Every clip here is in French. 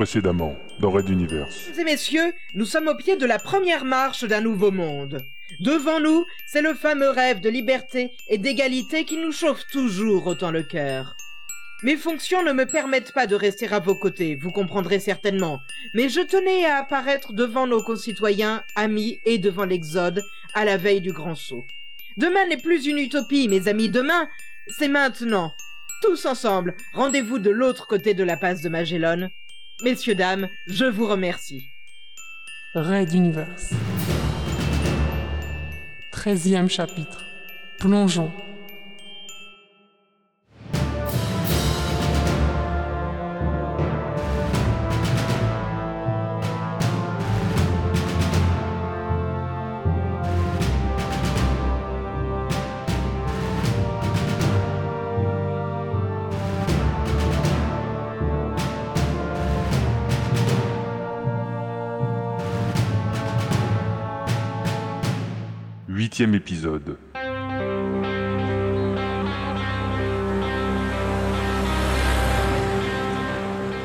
Précédemment, dans Red Universe. Mesdames et messieurs, nous sommes au pied de la première marche d'un nouveau monde. Devant nous, c'est le fameux rêve de liberté et d'égalité qui nous chauffe toujours autant le cœur. Mes fonctions ne me permettent pas de rester à vos côtés, vous comprendrez certainement, mais je tenais à apparaître devant nos concitoyens, amis et devant l'Exode, à la veille du grand saut. Demain n'est plus une utopie, mes amis, demain, c'est maintenant. Tous ensemble, rendez-vous de l'autre côté de la passe de Magellan. Messieurs, dames, je vous remercie. Red Universe. Treizième chapitre. Plongeons.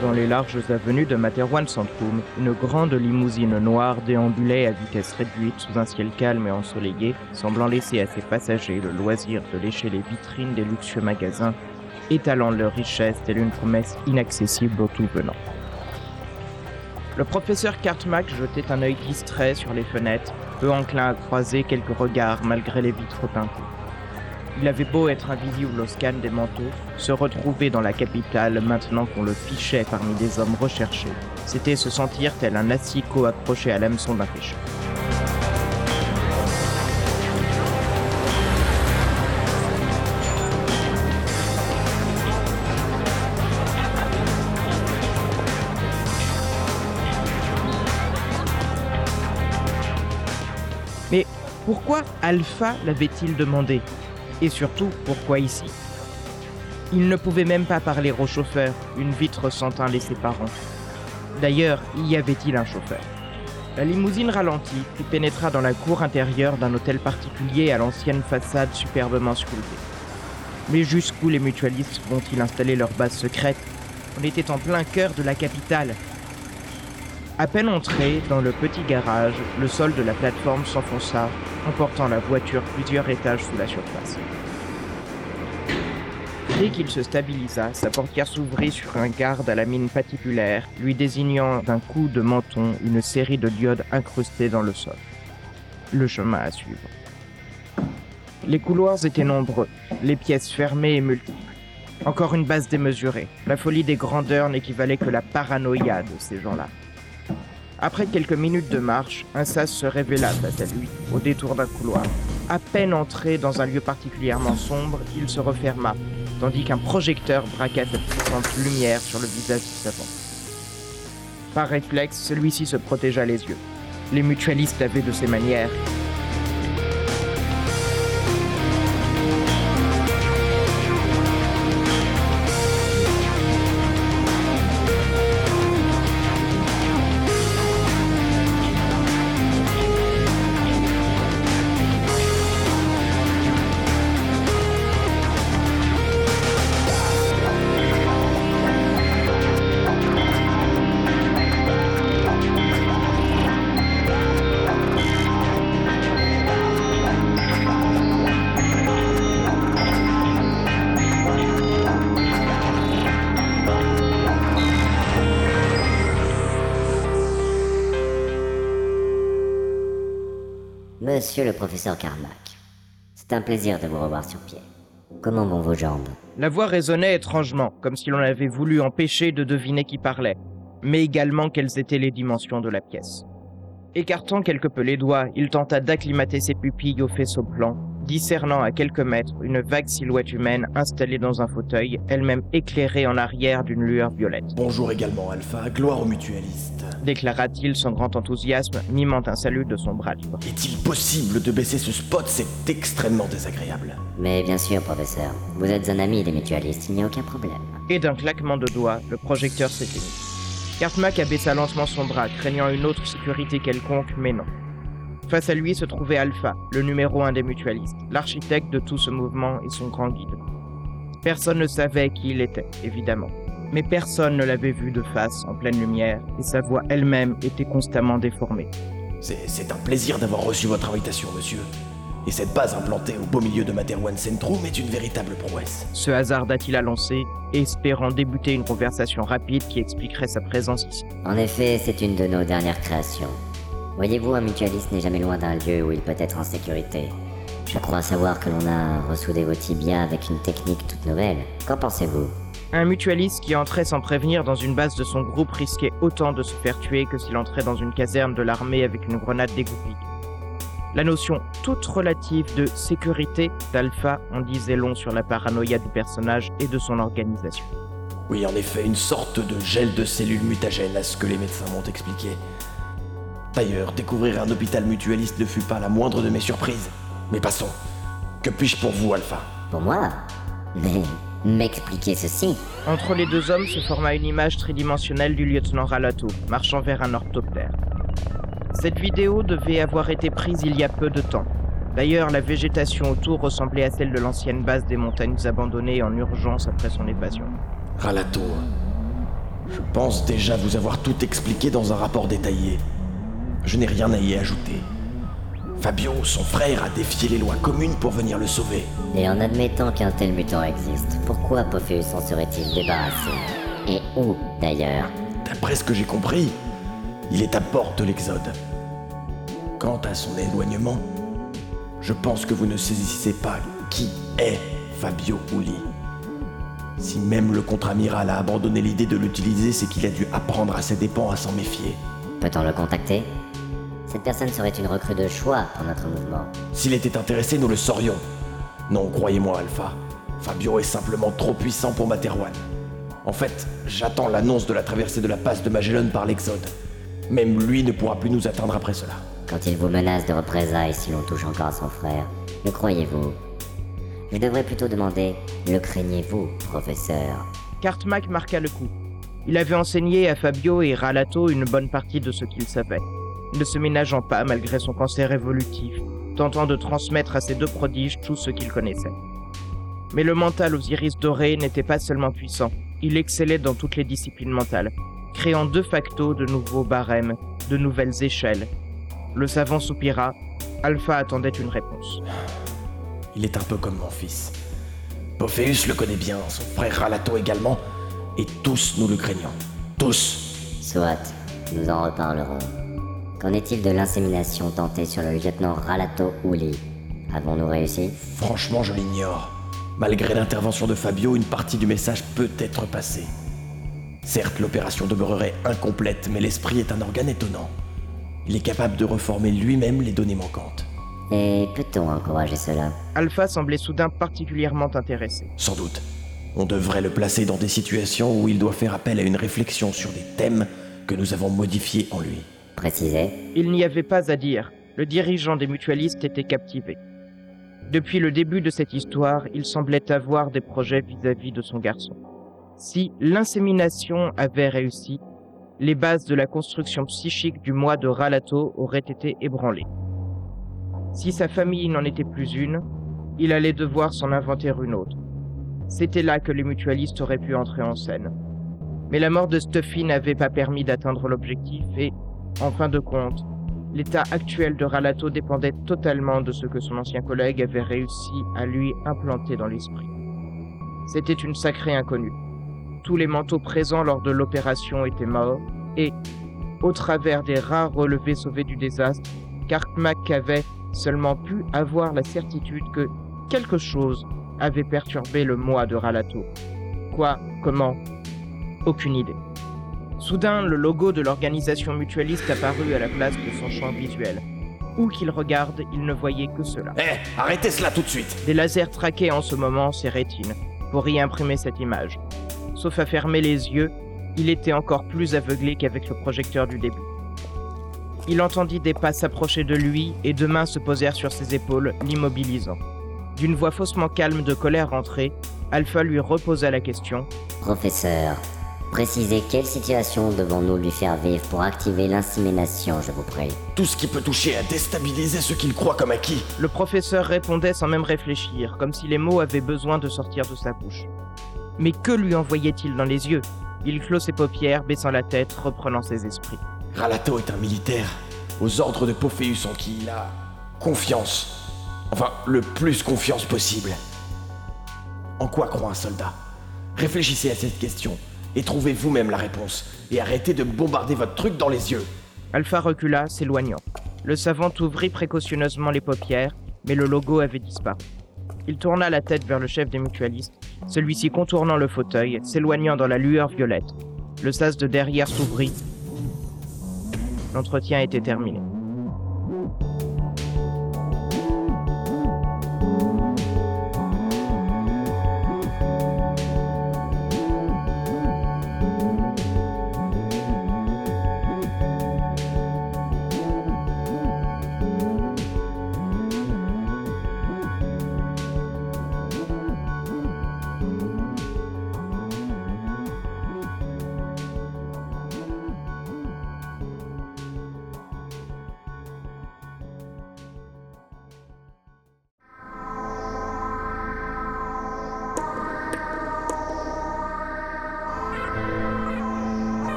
Dans les larges avenues de Materwan Centrum, une grande limousine noire déambulait à vitesse réduite sous un ciel calme et ensoleillé, semblant laisser à ses passagers le loisir de lécher les vitrines des luxueux magasins, étalant leur richesse telle une promesse inaccessible aux tout venants. Le professeur Cartmack jetait un œil distrait sur les fenêtres, peu enclin à croiser quelques regards malgré les vitres teintées. Il avait beau être invisible au scan des manteaux, se retrouver dans la capitale maintenant qu'on le fichait parmi des hommes recherchés, c'était se sentir tel un assicot accroché à l'hameçon d'un pêcheur. Pourquoi Alpha l'avait-il demandé? Et surtout, pourquoi ici? Il ne pouvait même pas parler au chauffeur, une vitre sentin les séparant. D'ailleurs, y avait-il un chauffeur? La limousine ralentit et pénétra dans la cour intérieure d'un hôtel particulier à l'ancienne façade superbement sculptée. Mais jusqu'où les mutualistes vont-ils installer leur base secrète On était en plein cœur de la capitale, à peine entré dans le petit garage, le sol de la plateforme s'enfonça, emportant la voiture plusieurs étages sous la surface. Dès qu'il se stabilisa, sa portière s'ouvrit sur un garde à la mine patibulaire, lui désignant d'un coup de menton une série de diodes incrustées dans le sol. Le chemin à suivre. Les couloirs étaient nombreux, les pièces fermées et multiples. Encore une base démesurée. La folie des grandeurs n'équivalait que la paranoïa de ces gens-là. Après quelques minutes de marche, un sas se révéla face à lui, au détour d'un couloir. À peine entré dans un lieu particulièrement sombre, il se referma, tandis qu'un projecteur braqua sa puissante lumière sur le visage du savant. Par réflexe, celui-ci se protégea les yeux. Les mutualistes avaient de ces manières. Monsieur le professeur Carmack, c'est un plaisir de vous revoir sur pied. Comment vont vos jambes? La voix résonnait étrangement, comme si l'on avait voulu empêcher de deviner qui parlait, mais également quelles étaient les dimensions de la pièce. Écartant quelque peu les doigts, il tenta d'acclimater ses pupilles au faisceau blanc, discernant à quelques mètres une vague silhouette humaine installée dans un fauteuil, elle-même éclairée en arrière d'une lueur violette. Bonjour également, Alpha. Gloire aux mutualistes. Déclara-t-il sans grand enthousiasme, mimant un salut de son bras libre. Est-il possible de baisser ce spot? C'est extrêmement désagréable. Mais bien sûr, professeur, vous êtes un ami des mutualistes, il n'y a aucun problème. Et d'un claquement de doigts, le projecteur s'éteignit. Cartmack abaissa lentement son bras, craignant une autre sécurité quelconque, mais non. Face à lui se trouvait Alpha, le numéro un des mutualistes, l'architecte de tout ce mouvement et son grand guide. Personne ne savait qui il était, évidemment. Mais personne ne l'avait vu de face en pleine lumière, et sa voix elle-même était constamment déformée. C'est un plaisir d'avoir reçu votre invitation, monsieur. Et cette base implantée au beau milieu de Materwan Centrum est une véritable prouesse. Se hasarda-t-il à lancer, espérant débuter une conversation rapide qui expliquerait sa présence ici? En effet, c'est une de nos dernières créations. Voyez-vous, un mutualiste n'est jamais loin d'un lieu où il peut être en sécurité. Je crois savoir que l'on a ressoudé vos tibias avec une technique toute nouvelle. Qu'en pensez-vous? Un mutualiste qui entrait sans prévenir dans une base de son groupe risquait autant de se faire tuer que s'il entrait dans une caserne de l'armée avec une grenade dégoupille. La notion toute relative de sécurité d'Alpha en disait long sur la paranoïa du personnage et de son organisation. Oui, en effet, une sorte de gel de cellules mutagènes à ce que les médecins m'ont expliqué. D'ailleurs, découvrir un hôpital mutualiste ne fut pas la moindre de mes surprises. Mais passons. Que puis-je pour vous, Alpha? Pour moi Mais m'expliquez ceci. Entre les deux hommes se forma une image tridimensionnelle du lieutenant Ralato, marchant vers un orthoptère. Cette vidéo devait avoir été prise il y a peu de temps. D'ailleurs, la végétation autour ressemblait à celle de l'ancienne base des montagnes abandonnées en urgence après son évasion. Ralato. Je pense déjà vous avoir tout expliqué dans un rapport détaillé. Je n'ai rien à y ajouter. Fabio, son frère, a défié les lois communes pour venir le sauver. Et en admettant qu'un tel mutant existe, pourquoi Pophéus s'en serait-il débarrassé? Et où, d'ailleurs? D'après ce que j'ai compris, il est à bord de l'Exode. Quant à son éloignement, je pense que vous ne saisissez pas qui est Fabio Uli. Si même le contre-amiral a abandonné l'idée de l'utiliser, c'est qu'il a dû apprendre à ses dépens à s'en méfier. Peut-on le contacter? Cette personne serait une recrue de choix pour notre mouvement. S'il était intéressé, nous le saurions. Non, croyez-moi, Alpha. Fabio est simplement trop puissant pour Materwan. En fait, j'attends l'annonce de la traversée de la passe de Magellan par l'Exode. Même lui ne pourra plus nous atteindre après cela. Quand il vous menace de représailles si l'on touche encore à son frère, le croyez-vous? Je devrais plutôt demander, le craignez-vous, professeur? Cartmack marqua le coup. Il avait enseigné à Fabio et Ralato une bonne partie de ce qu'il savait, ne se ménageant pas malgré son cancer évolutif, tentant de transmettre à ces deux prodiges tout ce qu'il connaissait. Mais le mental aux iris dorés n'était pas seulement puissant, il excellait dans toutes les disciplines mentales, créant de facto de nouveaux barèmes, de nouvelles échelles. Le savant soupira, Alpha attendait une réponse. Il est un peu comme mon fils. Pophéus le connaît bien, son frère Ralato également, et tous nous le craignons. Tous Soit, nous en reparlerons. Qu'en est-il de l'insémination tentée sur le lieutenant Ralato Uli Avons-nous réussi? Franchement, je l'ignore. Malgré l'intervention de Fabio, une partie du message peut être passée. Certes, l'opération demeurerait incomplète, mais l'esprit est un organe étonnant. Il est capable de reformer lui-même les données manquantes. Et peut-on encourager cela? Alpha semblait soudain particulièrement intéressé. Sans doute. On devrait le placer dans des situations où il doit faire appel à une réflexion sur des thèmes que nous avons modifiés en lui. Il n'y avait pas à dire, le dirigeant des mutualistes était captivé. Depuis le début de cette histoire, il semblait avoir des projets vis-à-vis de son garçon. Si l'insémination avait réussi, les bases de la construction psychique du moi de Ralato auraient été ébranlées. Si sa famille n'en était plus une, il allait devoir s'en inventer une autre. C'était là que les mutualistes auraient pu entrer en scène. Mais la mort de Stuffy n'avait pas permis d'atteindre l'objectif et, en fin de compte, l'état actuel de Ralato dépendait totalement de ce que son ancien collègue avait réussi à lui implanter dans l'esprit. C'était une sacrée inconnue. Tous les manteaux présents lors de l'opération étaient morts et, au travers des rares relevés sauvés du désastre, Cartmack avait seulement pu avoir la certitude que quelque chose avait perturbé le moi de Ralato. Quoi Comment? Aucune idée. Soudain, le logo de l'organisation mutualiste apparut à la place de son champ visuel. Où qu'il regarde, il ne voyait que cela. Eh, arrêtez cela tout de suite Des lasers traquaient en ce moment ses rétines pour y imprimer cette image. Sauf à fermer les yeux, il était encore plus aveuglé qu'avec le projecteur du début. Il entendit des pas s'approcher de lui et deux mains se posèrent sur ses épaules, l'immobilisant. D'une voix faussement calme de colère rentrée, Alpha lui reposa la question. Professeur, précisez quelle situation devons-nous lui faire vivre pour activer l'insémination, je vous prie Tout ce qui peut toucher à déstabiliser ce qu'il croit comme acquis. Le professeur répondait sans même réfléchir, comme si les mots avaient besoin de sortir de sa bouche. Mais que lui envoyait-il dans les yeux? Il clôt ses paupières, baissant la tête, reprenant ses esprits. Ralato est un militaire aux ordres de Pophéus en qui il a confiance. Enfin, le plus confiance possible. En quoi croit un soldat? Réfléchissez à cette question et trouvez vous-même la réponse. Et arrêtez de bombarder votre truc dans les yeux. Alpha recula, s'éloignant. Le savant ouvrit précautionneusement les paupières, mais le logo avait disparu. Il tourna la tête vers le chef des mutualistes, celui-ci contournant le fauteuil, s'éloignant dans la lueur violette. Le sas de derrière s'ouvrit. L'entretien était terminé.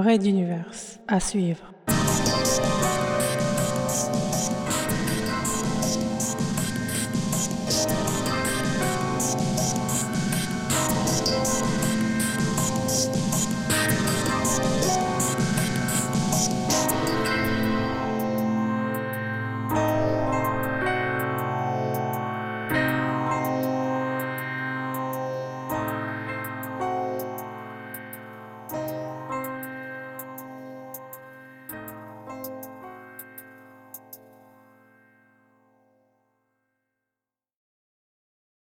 Raid d'univers. À suivre.